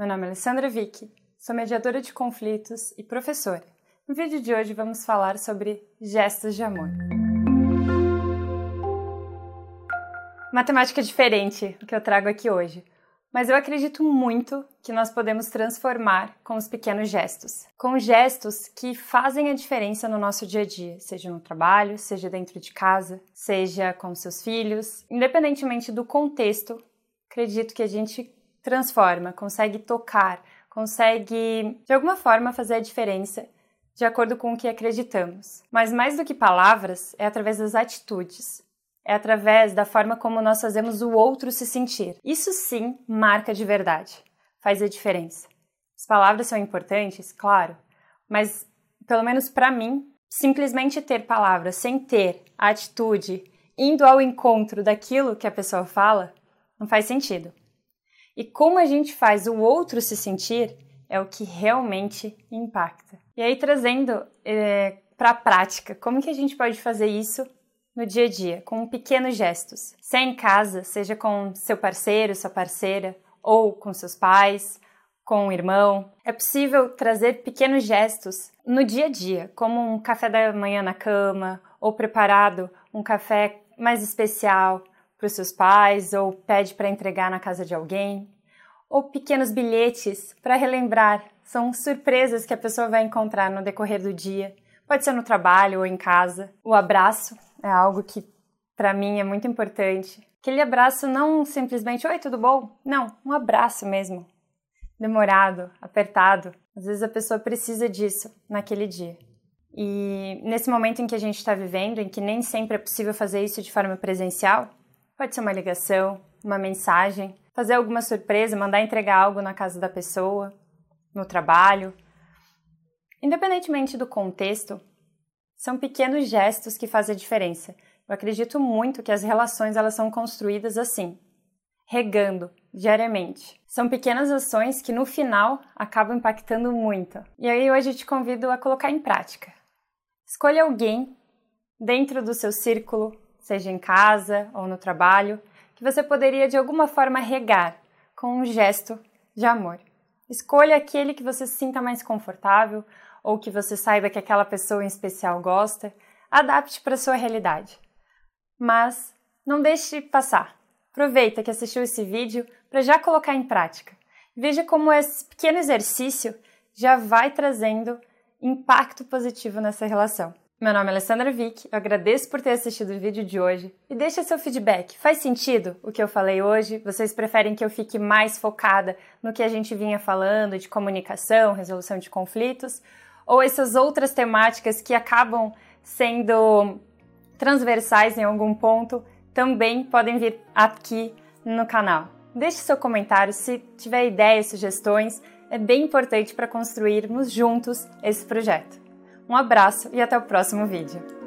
Meu nome é Alessandra Vick, sou mediadora de conflitos e professora. No vídeo de hoje vamos falar sobre gestos de amor. Uma temática diferente que eu trago aqui hoje, mas eu acredito muito que nós podemos transformar com os pequenos gestos, com gestos que fazem a diferença no nosso dia a dia, seja no trabalho, seja dentro de casa, seja com seus filhos, independentemente do contexto. Acredito que a gente transforma, consegue tocar, consegue de alguma forma fazer a diferença de acordo com o que acreditamos. Mas mais do que palavras, é através das atitudes, é através da forma como nós fazemos o outro se sentir. Isso sim marca de verdade, faz a diferença. As palavras são importantes, claro, mas pelo menos para mim, simplesmente ter palavras sem ter a atitude, indo ao encontro daquilo que a pessoa fala, não faz sentido. E como a gente faz o outro se sentir é o que realmente impacta. E aí, trazendo é, para a prática, como que a gente pode fazer isso no dia a dia, com pequenos gestos. Se é em casa, seja com seu parceiro, sua parceira, ou com seus pais, com um irmão, é possível trazer pequenos gestos no dia a dia, como um café da manhã na cama, ou preparado um café mais especial para os seus pais, ou pede para entregar na casa de alguém, ou pequenos bilhetes para relembrar. São surpresas que a pessoa vai encontrar no decorrer do dia. Pode ser no trabalho ou em casa. O abraço é algo que para mim é muito importante. Aquele abraço não simplesmente oi, tudo bom? Não, um abraço mesmo. Demorado, apertado. Às vezes a pessoa precisa disso naquele dia. E nesse momento em que a gente está vivendo, em que nem sempre é possível fazer isso de forma presencial, pode ser uma ligação, uma mensagem, fazer alguma surpresa, mandar entregar algo na casa da pessoa, no trabalho. Independentemente do contexto, são pequenos gestos que fazem a diferença. Eu acredito muito que as relações elas são construídas assim, regando diariamente. São pequenas ações que no final acabam impactando muito. E aí hoje eu te convido a colocar em prática. Escolha alguém dentro do seu círculo, seja em casa ou no trabalho, que você poderia de alguma forma regar com um gesto de amor. Escolha aquele que você se sinta mais confortável ou que você saiba que aquela pessoa em especial gosta, adapte para sua realidade. Mas não deixe passar. Aproveita que assistiu esse vídeo para já colocar em prática. Veja como esse pequeno exercício já vai trazendo impacto positivo nessa relação. Meu nome é Alessandra Vick, eu agradeço por ter assistido o vídeo de hoje e deixa seu feedback. Faz sentido o que eu falei hoje? Vocês preferem que eu fique mais focada no que a gente vinha falando de comunicação, resolução de conflitos? ou essas outras temáticas que acabam sendo transversais em algum ponto também podem vir aqui no canal. Deixe seu comentário se tiver ideias, sugestões, é bem importante para construirmos juntos esse projeto. Um abraço e até o próximo vídeo.